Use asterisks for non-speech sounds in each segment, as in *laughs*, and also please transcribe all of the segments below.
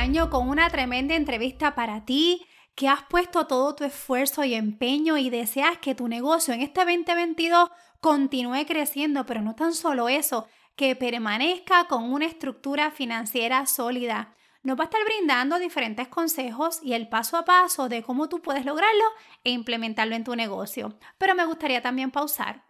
año con una tremenda entrevista para ti, que has puesto todo tu esfuerzo y empeño y deseas que tu negocio en este 2022 continúe creciendo, pero no tan solo eso, que permanezca con una estructura financiera sólida. Nos va a estar brindando diferentes consejos y el paso a paso de cómo tú puedes lograrlo e implementarlo en tu negocio. Pero me gustaría también pausar.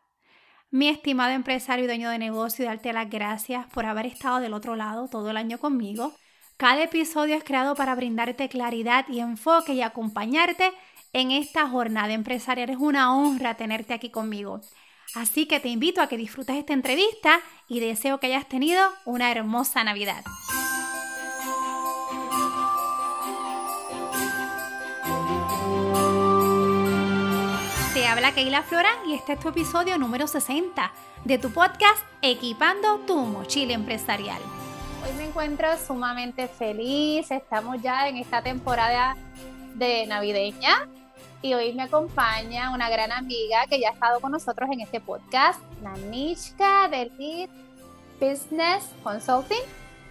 Mi estimado empresario y dueño de negocio, darte las gracias por haber estado del otro lado todo el año conmigo. Cada episodio es creado para brindarte claridad y enfoque y acompañarte en esta jornada empresarial. Es una honra tenerte aquí conmigo. Así que te invito a que disfrutes esta entrevista y deseo que hayas tenido una hermosa Navidad. Te habla Keila Flora y este es tu episodio número 60 de tu podcast Equipando tu mochila empresarial. Hoy me encuentro sumamente feliz, estamos ya en esta temporada de navideña y hoy me acompaña una gran amiga que ya ha estado con nosotros en este podcast, Nanishka de Lead Business Consulting.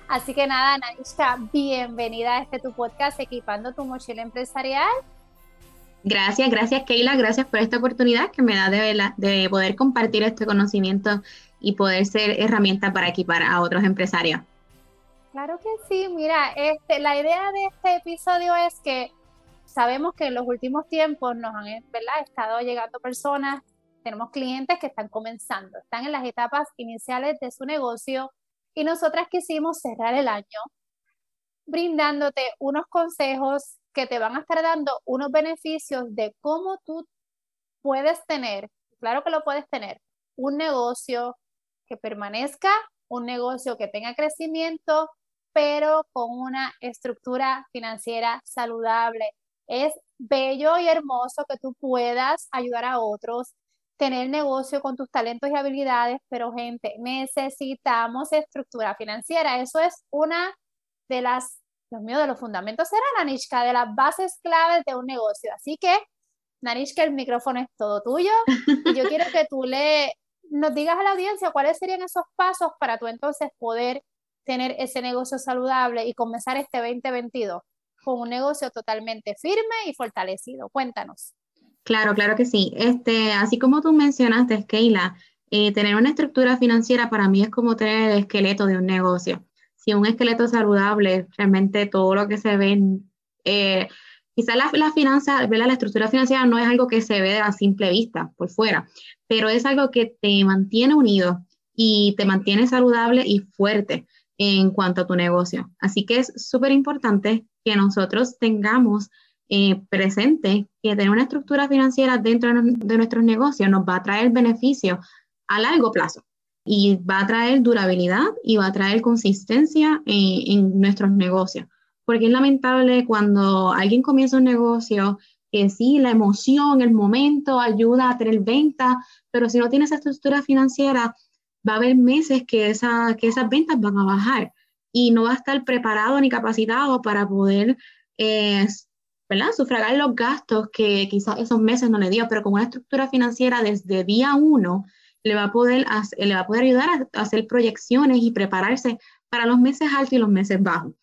Así que nada, Nanishka, bienvenida a este tu podcast Equipando tu mochila empresarial. Gracias, gracias Keila, gracias por esta oportunidad que me da de, de poder compartir este conocimiento y poder ser herramienta para equipar a otros empresarios. Claro que sí, mira, este, la idea de este episodio es que sabemos que en los últimos tiempos nos han ¿verdad? estado llegando personas, tenemos clientes que están comenzando, están en las etapas iniciales de su negocio y nosotras quisimos cerrar el año brindándote unos consejos que te van a estar dando unos beneficios de cómo tú puedes tener, claro que lo puedes tener, un negocio que permanezca, un negocio que tenga crecimiento, pero con una estructura financiera saludable, es bello y hermoso que tú puedas ayudar a otros, tener negocio con tus talentos y habilidades, pero gente, necesitamos estructura financiera. Eso es una de las, Dios mío, de los fundamentos, será Nanishka, de las bases claves de un negocio. Así que, Nanishka, el micrófono es todo tuyo y yo *laughs* quiero que tú le nos digas a la audiencia cuáles serían esos pasos para tú entonces poder tener ese negocio saludable y comenzar este 2022 con un negocio totalmente firme y fortalecido. Cuéntanos. Claro, claro que sí. Este, así como tú mencionaste, Keila, eh, tener una estructura financiera para mí es como tener el esqueleto de un negocio. Si un esqueleto saludable, realmente todo lo que se ve, eh, quizás la, la finanza, la estructura financiera no es algo que se ve a simple vista por fuera, pero es algo que te mantiene unido y te mantiene saludable y fuerte en cuanto a tu negocio. Así que es súper importante que nosotros tengamos eh, presente que tener una estructura financiera dentro de, nuestros negocios nos va a traer beneficio a largo plazo y va a traer durabilidad y va a traer consistencia en nuestros negocios. Porque es lamentable cuando alguien comienza un negocio que sí, la emoción, el momento ayuda a tener venta, pero si no tienes esa estructura financiera, va a haber meses que, esa, que esas ventas van a bajar y no va a estar preparado ni capacitado para poder, eh. Sufragar los gastos que quizás esos meses no le dio, pero con una estructura financiera desde día uno le va a poder, le va a poder ayudar a, hacer proyecciones y prepararse para los meses altos y los meses bajos.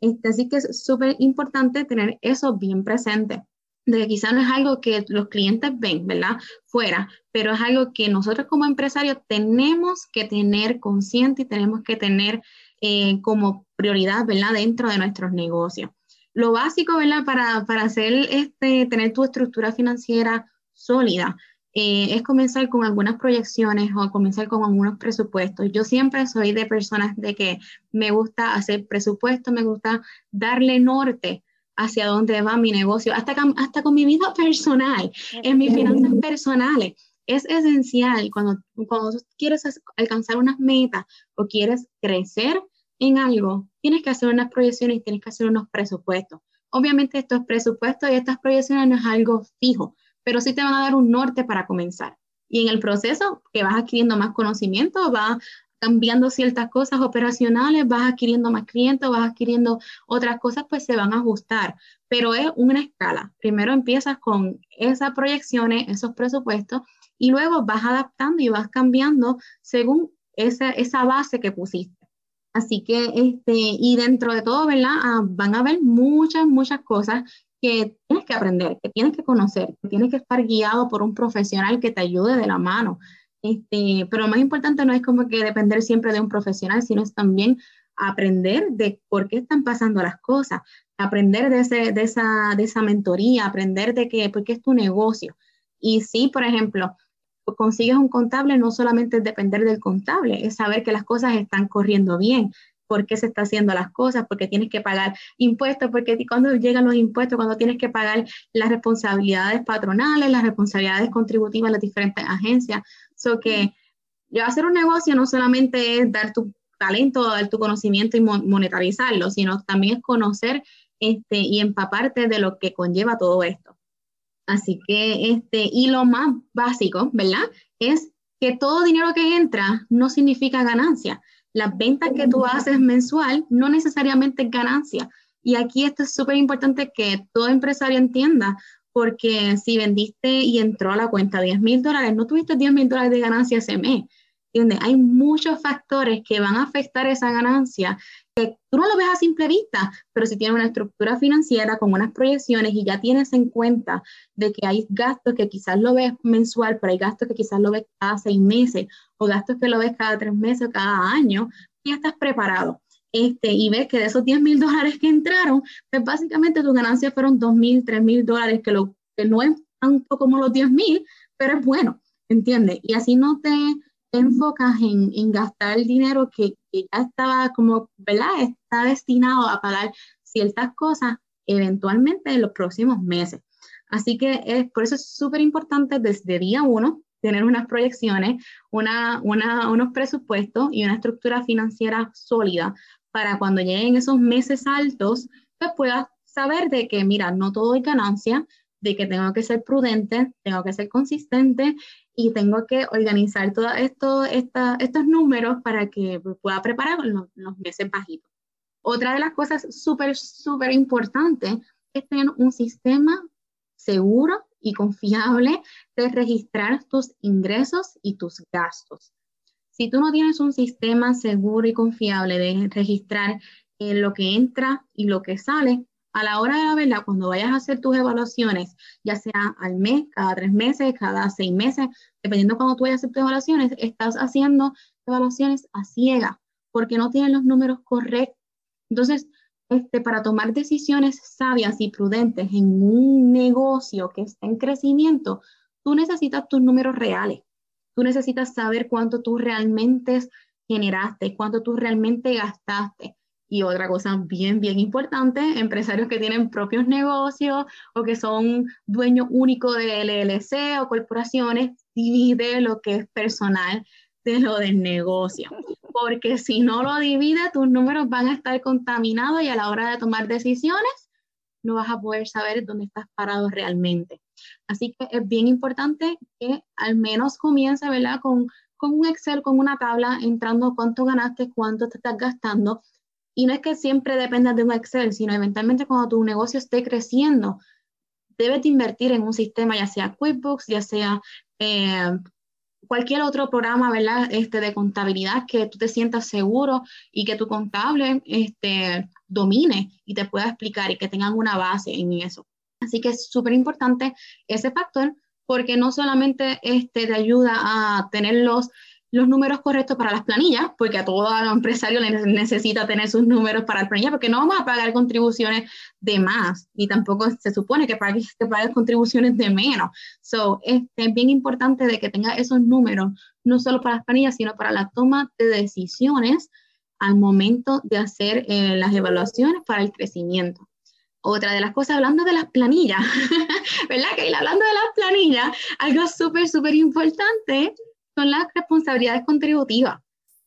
Este, así que es súper importante tener eso bien presente de que quizás no es algo que los clientes ven, ¿verdad? Fuera, pero es algo que nosotros como empresarios tenemos que tener consciente y tenemos que tener eh, como prioridad, ¿verdad? Dentro de nuestros negocios. Lo básico, ¿verdad? Para, para hacer este, tener tu estructura financiera sólida, eh, es comenzar con algunas proyecciones o comenzar con algunos presupuestos. Yo siempre soy de personas de que me gusta hacer presupuestos, me gusta darle norte hacia dónde va mi negocio, hasta, hasta con mi vida personal, en mis finanzas personales. Es esencial cuando, cuando quieres alcanzar unas metas o quieres crecer en algo, tienes que hacer unas proyecciones y tienes que hacer unos presupuestos. Obviamente estos presupuestos y estas proyecciones no es algo fijo, pero sí te van a dar un norte para comenzar. Y en el proceso que vas adquiriendo más conocimiento, vas cambiando ciertas cosas operacionales, vas adquiriendo más clientes, vas adquiriendo otras cosas, pues se van a ajustar. Pero es una escala. Primero empiezas con esas proyecciones, esos presupuestos, y luego vas adaptando y vas cambiando según esa, esa base que pusiste. Así que, este, y dentro de todo, ¿verdad? Ah, van a haber muchas, muchas cosas que tienes que aprender, que tienes que conocer, que tienes que estar guiado por un profesional que te ayude de la mano. Este, pero lo más importante no es como que depender siempre de un profesional, sino es también aprender de por qué están pasando las cosas, aprender de, ese, de, esa, de esa mentoría, aprender de que, por qué es tu negocio. Y si, por ejemplo, consigues un contable, no solamente es depender del contable, es saber que las cosas están corriendo bien, por qué se está haciendo las cosas, porque tienes que pagar impuestos, porque cuando llegan los impuestos, cuando tienes que pagar las responsabilidades patronales, las responsabilidades contributivas las diferentes agencias. So que hacer un negocio no solamente es dar tu talento, dar tu conocimiento y monetarizarlo, sino también es conocer este, y empaparte de lo que conlleva todo esto. Así que, este, y lo más básico, ¿verdad? Es que todo dinero que entra no significa ganancia. Las ventas que tú haces mensual no necesariamente es ganancia. Y aquí esto es súper importante que todo empresario entienda, porque si vendiste y entró a la cuenta 10 mil dólares, no tuviste 10 mil dólares de ganancia ese mes. Hay muchos factores que van a afectar esa ganancia que tú no lo ves a simple vista, pero si tienes una estructura financiera con unas proyecciones y ya tienes en cuenta de que hay gastos que quizás lo ves mensual, pero hay gastos que quizás lo ves cada seis meses o gastos que lo ves cada tres meses o cada año, ya estás preparado. Este, y ves que de esos 10 mil dólares que entraron, pues básicamente tus ganancias fueron 2 mil, 3 mil dólares, que, no es tanto como los 10 mil, pero es bueno, ¿entiendes? Y así no te enfocas en, gastar el dinero que, ya estaba como, ¿verdad? Está destinado a pagar ciertas cosas eventualmente en los próximos meses. Así que por eso es súper importante desde día uno tener unas proyecciones, unos presupuestos y una estructura financiera sólida para cuando lleguen esos meses altos, pues puedas saber de que, mira, no todo es ganancia, de que tengo que ser prudente, tengo que ser consistente y tengo que organizar todos esto, estos números para que pueda preparar los, los meses bajitos. Otra de las cosas súper, súper importantes es tener un sistema seguro y confiable de registrar tus ingresos y tus gastos. Si tú no tienes un sistema seguro y confiable de registrar eh, lo que entra y lo que sale, a la hora de la verdad, cuando vayas a hacer tus evaluaciones, ya sea al mes, cada tres meses, cada seis meses, dependiendo de cuando tú vayas a hacer tus evaluaciones, estás haciendo evaluaciones a ciega porque no tienen los números correctos. Entonces, este, para tomar decisiones sabias y prudentes en un negocio que está en crecimiento, tú necesitas tus números reales. Tú necesitas saber cuánto tú realmente generaste, cuánto tú realmente gastaste. Y otra cosa bien, bien importante, empresarios que tienen propios negocios o que son dueños únicos de LLC o corporaciones, divide lo que es personal de lo del negocio. Porque si no lo divide, tus números van a estar contaminados y a la hora de tomar decisiones no vas a poder saber dónde estás parado realmente. Así que es bien importante que al menos comience, ¿verdad? Con, con un Excel, con una tabla, entrando cuánto ganaste, cuánto te estás gastando y no es que siempre dependas de un Excel, sino eventualmente cuando tu negocio esté creciendo, debes de invertir en un sistema, ya sea QuickBooks, ya sea eh, cualquier otro programa, ¿verdad? Este, de contabilidad que tú te sientas seguro y que tu contable este, domine y te pueda explicar y que tengan una base en eso. Así que es súper importante ese factor porque no solamente este, te ayuda a tener los los números correctos para las planillas, porque a todo empresario le necesita tener sus números para las planillas, porque no vamos a pagar contribuciones de más, y tampoco se supone que pagues, que pagues contribuciones de menos. So, este, es bien importante de que tenga esos números, no solo para las planillas, sino para la toma de decisiones al momento de hacer eh, las evaluaciones para el crecimiento. Otra de las cosas, hablando de las planillas, *laughs* ¿verdad, Keila? Hablando de las planillas, algo súper, súper importante son las responsabilidades contributivas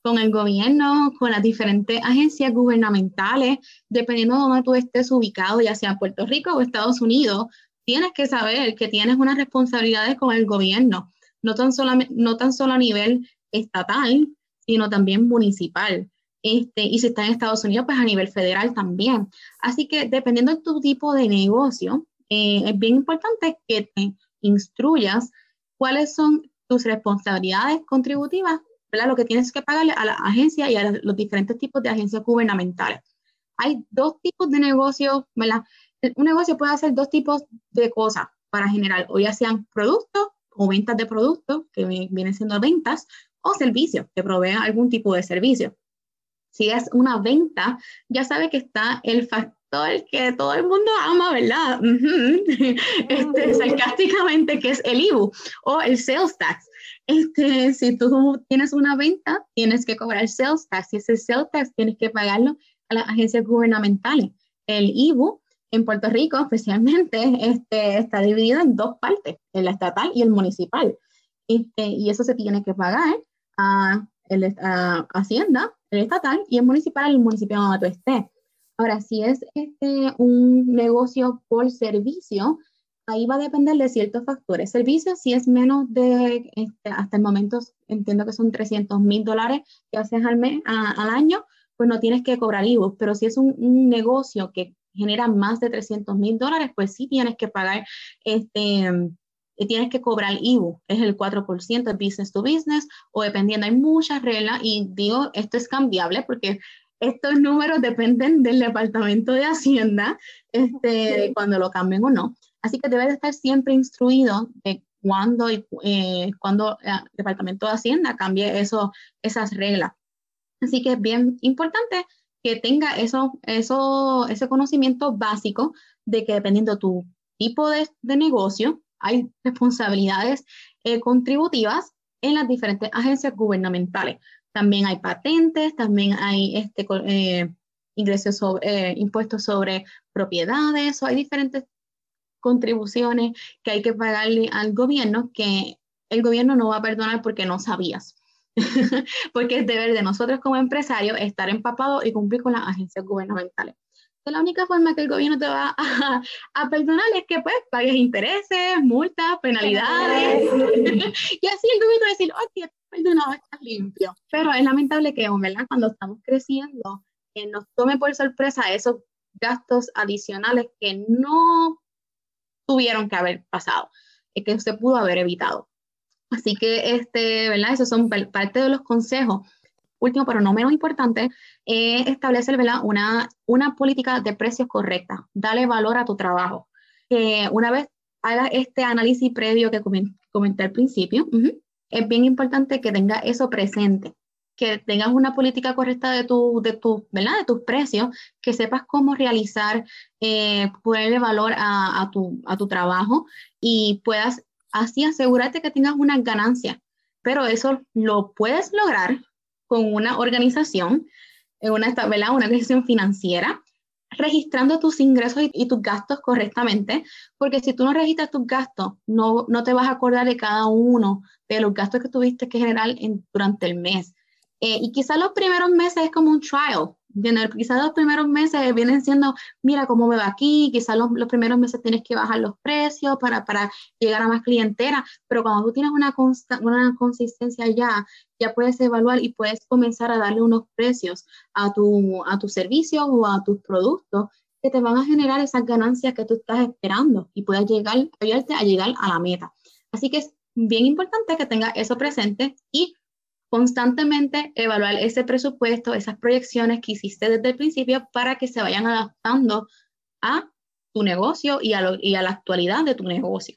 con el gobierno, con las diferentes agencias gubernamentales, dependiendo de dónde tú estés ubicado, ya sea Puerto Rico o Estados Unidos, tienes que saber que tienes unas responsabilidades con el gobierno, no tan, solo, no tan solo a nivel estatal, sino también municipal. Este, y si estás en Estados Unidos, pues a nivel federal también. Así que dependiendo de tu tipo de negocio, eh, es bien importante que te instruyas cuáles son tus responsabilidades contributivas ¿verdad? lo que tienes que pagarle a la agencia y a los diferentes tipos de agencias gubernamentales. Hay dos tipos de negocios, ¿verdad? Un negocio puede hacer dos tipos de cosas para generar, o ya sean productos o ventas de productos, que vienen siendo ventas, o servicios, que proveen algún tipo de servicio. Si es una venta, ya sabe que está el factor que todo el mundo ama, ¿verdad? este, sarcásticamente, que es el IBU o el sales tax. Este, si tú tienes una venta, tienes que cobrar sales tax. Y ese sales tax tienes que pagarlo a las agencias gubernamentales. El IBU en Puerto Rico, especialmente, este, está dividido en dos partes, en la estatal y el municipal. Este, y eso se tiene que pagar a, el, Hacienda, el estatal, y el municipal, el municipio donde tú. Ahora, si es este, un negocio por servicio, ahí va a depender de ciertos factores. Servicio, si es menos de, este, hasta el momento, entiendo que son 300 mil dólares que haces al, mes, al año, pues no tienes que cobrar IVA. Pero si es un, un negocio que genera más de 300 mil dólares, pues sí tienes que pagar, este, tienes que cobrar IVU, es el 4% de business to business, o dependiendo, hay muchas reglas y digo, esto es cambiable porque estos números dependen del Departamento de Hacienda, este, cuando lo cambien o no. Así que debes estar siempre instruido de cuándo y eh, cuando el Departamento de Hacienda cambie eso, esas reglas. Así que es bien importante que tenga eso, eso, ese conocimiento básico de que dependiendo tu tipo de, negocio, hay responsabilidades eh, contributivas en las diferentes agencias gubernamentales. También hay patentes, también hay este, eh, ingresos sobre, eh, impuestos sobre propiedades, o hay diferentes contribuciones que hay que pagarle al gobierno que el gobierno no va a perdonar porque no sabías. *laughs* porque es deber de nosotros como empresarios estar empapados y cumplir con las agencias gubernamentales. La única forma que el gobierno te va a, *laughs* perdonar es que pues pagues intereses, multas, penalidades. *laughs* y así el gobierno va a decir, ok, perdonado, estás limpio. Pero es lamentable que, ¿verdad? Cuando estamos creciendo, que nos tome por sorpresa esos gastos adicionales que no tuvieron que haber pasado, que se pudo haber evitado. Así que, este, ¿verdad? Esos son parte de los consejos. Último, pero no menos importante, eh, establecer. Una, una política de precios correcta. Dale valor a tu trabajo. una vez hagas este análisis previo que comenté al principio, es bien importante que tengas eso presente, que tengas una política correcta de, tu, de, tu, ¿verdad? de tus precios, que sepas cómo realizar, eh, ponerle valor a, a, tu, a tu trabajo y puedas así asegúrate que tengas una ganancia, pero eso lo puedes lograr con una organización, una, una organización financiera, registrando tus ingresos y, tus gastos correctamente, porque si tú no registras tus gastos, no, no te vas a acordar de cada uno de los gastos que tuviste que generar durante el mes. Eh, y quizás los primeros meses es como un trial, quizás los primeros meses vienen siendo, mira cómo me va aquí, quizás los, los, primeros meses tienes que bajar los precios para, para llegar a más clientela, pero cuando tú tienes una, una consistencia ya, ya puedes evaluar y puedes comenzar a darle unos precios a tu, a tu servicio o a tus productos que te van a generar esas ganancias que tú estás esperando y puedas llegar, a llegar a la meta. Así que es bien importante que tengas eso presente y constantemente evaluar ese presupuesto, esas proyecciones que hiciste desde el principio para que se vayan adaptando a tu negocio y a, la actualidad de tu negocio.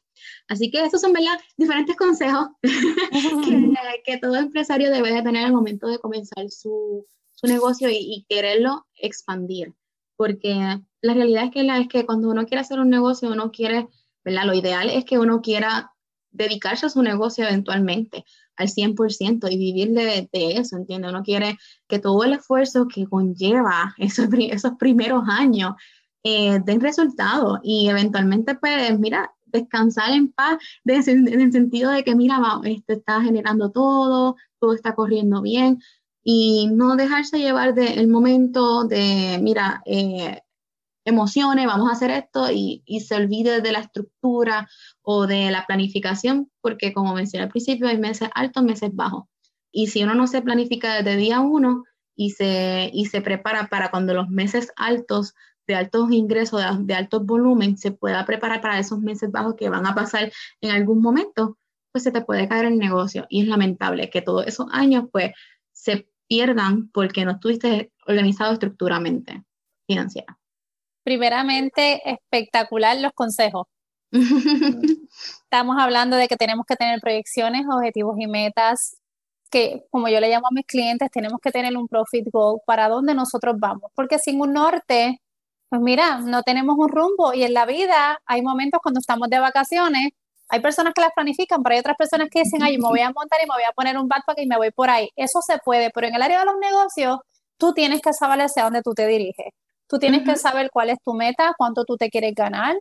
Así que esos son diferentes consejos *laughs* *laughs* que, todo empresario debe de tener al momento de comenzar su, negocio y, quererlo expandir. Porque la realidad es que, la, es que cuando uno quiere hacer un negocio, uno quiere, ¿verdad? lo ideal es que uno quiera dedicarse a su negocio eventualmente al 100% y vivir de, eso, ¿entiendes? Uno quiere que todo el esfuerzo que conlleva esos, esos primeros años eh, den resultados y eventualmente, pues, mira, descansar en paz en el sentido de que, mira, esto está generando todo, todo está corriendo bien y no dejarse llevar del momento de, mira, eh, emociones, vamos a hacer esto y, y, se olvide de la estructura o de la planificación, porque como mencioné al principio, hay meses altos, meses bajos. Y si uno no se planifica desde día uno y se, y se prepara para cuando los meses altos, de altos ingresos, de, de altos volumen, se pueda preparar para esos meses bajos que van a pasar en algún momento, pues se te puede caer el negocio y es lamentable que todos esos años pues se pierdan porque no estuviste organizado estructuralmente financiera. Primeramente, espectacular los consejos. *laughs* Estamos hablando de que tenemos que tener proyecciones, objetivos y metas que, como yo le llamo a mis clientes, tenemos que tener un profit goal para dónde nosotros vamos, porque sin un norte, pues mira, no tenemos un rumbo y en la vida hay momentos cuando estamos de vacaciones, hay personas que las planifican, pero hay otras personas que dicen, ay, me voy a *laughs* montar y me voy a poner un backpack y me voy por ahí. Eso se puede, pero en el área de los negocios, tú tienes que saber hacia dónde tú te diriges. Tú tienes que saber cuál es tu meta, cuánto tú te quieres ganar,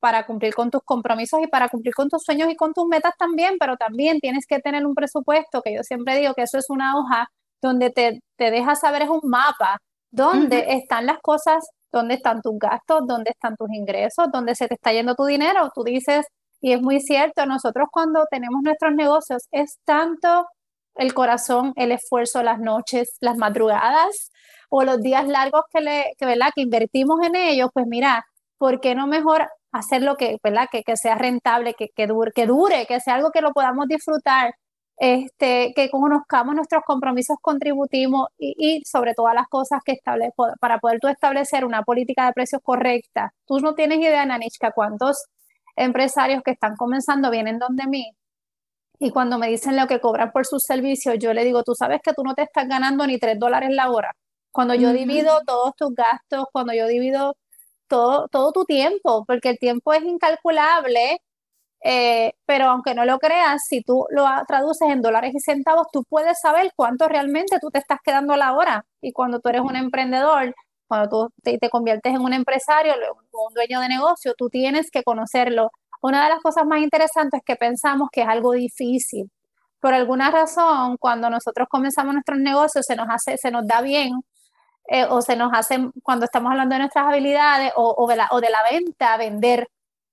para cumplir con tus compromisos y para cumplir con tus sueños y con tus metas también, pero también tienes que tener un presupuesto, que yo siempre digo que eso es una hoja donde te, te deja saber, es un mapa, donde están las cosas, dónde están tus gastos, dónde están tus ingresos, dónde se te está yendo tu dinero. Tú dices, y es muy cierto, nosotros cuando tenemos nuestros negocios es tanto el corazón, el esfuerzo, las noches, las madrugadas o los días largos que, le, que, ¿verdad? que invertimos en ellos, pues mira, ¿por qué no mejor hacerlo que, ¿verdad? Que, que sea rentable, que, que, dure, que dure, que sea algo que lo podamos disfrutar, este, que conozcamos nuestros compromisos contributivos y, y sobre todas las cosas que establece, para poder tú establecer una política de precios correcta. Tú no tienes idea, Nanichka, cuántos empresarios que están comenzando vienen donde mí y cuando me dicen lo que cobran por sus servicios, yo le digo, tú sabes que tú no te estás ganando ni tres dólares la hora. Cuando yo divido todos tus gastos, cuando yo divido todo, todo tu tiempo, porque el tiempo es incalculable, eh, pero aunque no lo creas, si tú lo traduces en dólares y centavos, tú puedes saber cuánto realmente tú te estás quedando a la hora. Y cuando tú eres un emprendedor, cuando tú te, te conviertes en un empresario, un dueño de negocio, tú tienes que conocerlo. Una de las cosas más interesantes es que pensamos que es algo difícil. Por alguna razón, cuando nosotros comenzamos nuestros negocios, se nos hace, se nos da bien eh, o se nos hace cuando estamos hablando de nuestras habilidades o, de la, o de la venta, vender.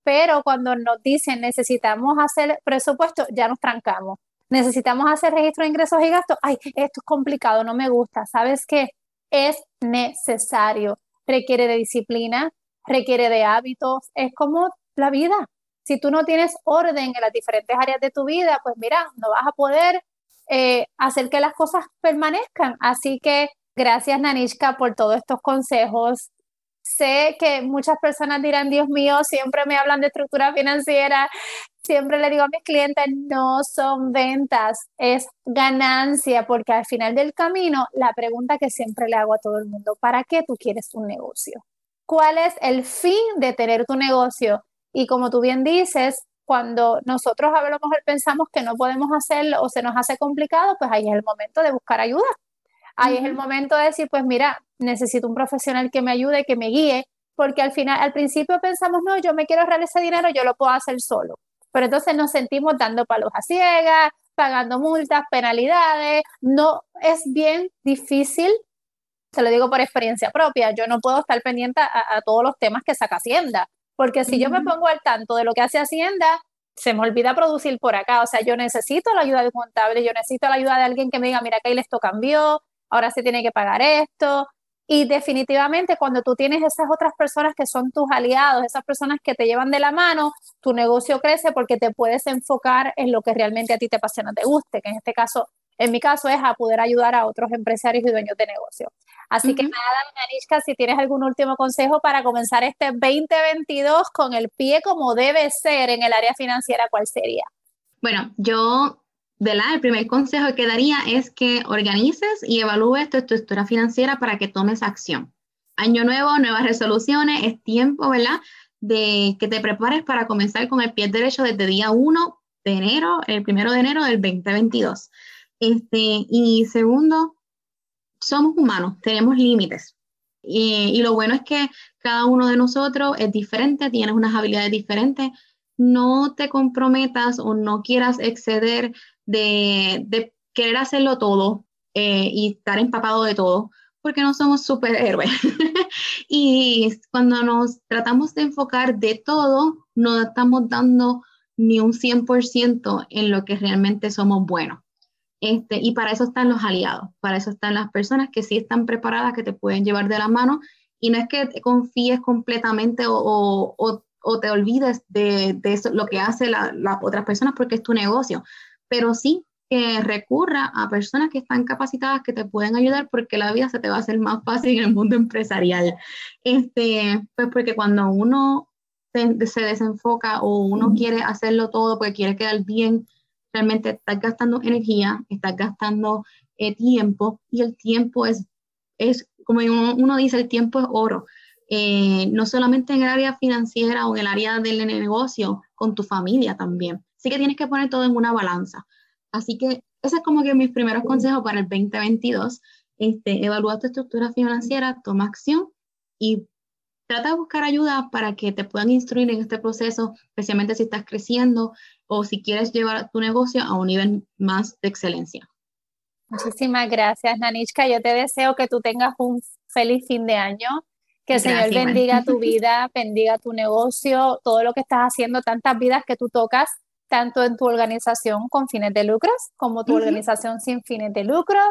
Pero cuando nos dicen necesitamos hacer presupuesto, ya nos trancamos. Necesitamos hacer registro de ingresos y gastos. Ay, esto es complicado, no me gusta. ¿Sabes qué? Es necesario. Requiere de disciplina, requiere de hábitos. Es como la vida. Si tú no tienes orden en las diferentes áreas de tu vida, pues mira, no vas a poder eh, hacer que las cosas permanezcan. Así que Gracias, Nanishka, por todos estos consejos. Sé que muchas personas dirán, Dios mío, siempre me hablan de estructura financiera. Siempre le digo a mis clientes, no son ventas, es ganancia, porque al final del camino, la pregunta que siempre le hago a todo el mundo, ¿para qué tú quieres un negocio? ¿Cuál es el fin de tener tu negocio? Y como tú bien dices, cuando nosotros a lo mejor pensamos que no podemos hacerlo o se nos hace complicado, pues ahí es el momento de buscar ayuda ahí es el momento de decir, pues mira, necesito un profesional que me ayude, que me guíe, porque al final, al principio pensamos, no, yo me quiero ahorrar ese dinero, yo lo puedo hacer solo. Pero entonces nos sentimos dando palos a ciegas, pagando multas, penalidades. No, es bien difícil, te lo digo por experiencia propia, yo no puedo estar pendiente a, todos los temas que saca Hacienda, porque si yo me pongo al tanto de lo que hace Hacienda, se me olvida producir por acá. O sea, yo necesito la ayuda de un contable, yo necesito la ayuda de alguien que me diga, mira, que esto cambió, ahora se tiene que pagar esto. Y definitivamente cuando tú tienes esas otras personas que son tus aliados, esas personas que te llevan de la mano, tu negocio crece porque te puedes enfocar en lo que realmente a ti te apasiona, te guste, que en este caso, en mi caso es a poder ayudar a otros empresarios y dueños de negocio. Así que nada, Anishka, si tienes algún último consejo para comenzar este 2022 con el pie como debe ser en el área financiera, ¿cuál sería? Bueno, yo el primer consejo que daría es que organices y evalúes tu estructura financiera para que tomes acción. Año nuevo, nuevas resoluciones, es tiempo, ¿verdad? De que te prepares para comenzar con el pie derecho desde día 1 de enero, el primero de enero del 2022. Este, y segundo, somos humanos, tenemos límites. Y, y lo bueno es que cada uno de nosotros es diferente, tienes unas habilidades diferentes. No te comprometas o no quieras exceder de, querer hacerlo todo eh, y estar empapado de todo, porque no somos superhéroes. *laughs* y cuando nos tratamos de enfocar de todo, no estamos dando ni un 100% en lo que realmente somos buenos. Este, y para eso están los aliados, para eso están las personas que sí están preparadas, que te pueden llevar de la mano. Y no es que te confíes completamente o, o o te olvides de, lo que hace las otras personas porque es tu negocio. Pero sí que recurra a personas que están capacitadas que te pueden ayudar porque la vida se te va a hacer más fácil en el mundo empresarial. Este, pues porque cuando uno se, se desenfoca o uno quiere hacerlo todo porque quiere quedar bien, realmente estás gastando energía, estás gastando eh, tiempo y el tiempo es, es como uno, dice, el tiempo es oro. Eh, no solamente en el área financiera o en el área del negocio, con tu familia también. Así que tienes que poner todo en una balanza. Así que ese es como que mis primeros consejos para el 2022. Este, evalúa tu estructura financiera, toma acción y trata de buscar ayuda para que te puedan instruir en este proceso, especialmente si estás creciendo o si quieres llevar tu negocio a un nivel más de excelencia. Muchísimas gracias, Nanichka. Yo te deseo que tú tengas un feliz fin de año, que el Señor bendiga tu *laughs* vida, bendiga tu negocio, todo lo que estás haciendo, tantas vidas que tú tocas tanto en tu organización con fines de lucros como tu organización sin fines de lucros.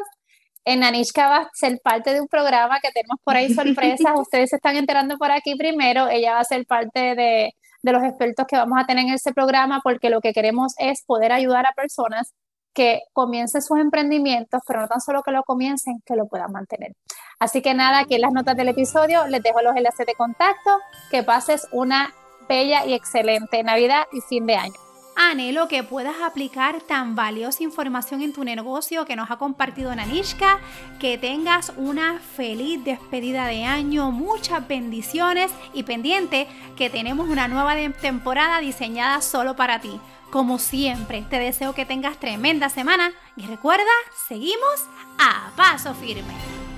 En Anishka va a ser parte de un programa que tenemos por ahí sorpresas. *laughs* Ustedes se están enterando por aquí primero. Ella va a ser parte de, de los expertos que vamos a tener en ese programa porque lo que queremos es poder ayudar a personas que comiencen sus emprendimientos, pero no tan solo que lo comiencen, que lo puedan mantener. Así que nada, aquí en las notas del episodio les dejo los enlaces de contacto. Que pases una bella y excelente Navidad y fin de año. Anhelo que puedas aplicar tan valiosa información en tu negocio que nos ha compartido Nanishka, que tengas una feliz despedida de año, muchas bendiciones y pendiente que tenemos una nueva temporada diseñada solo para ti. Como siempre, te deseo que tengas tremenda semana y recuerda, seguimos a paso firme.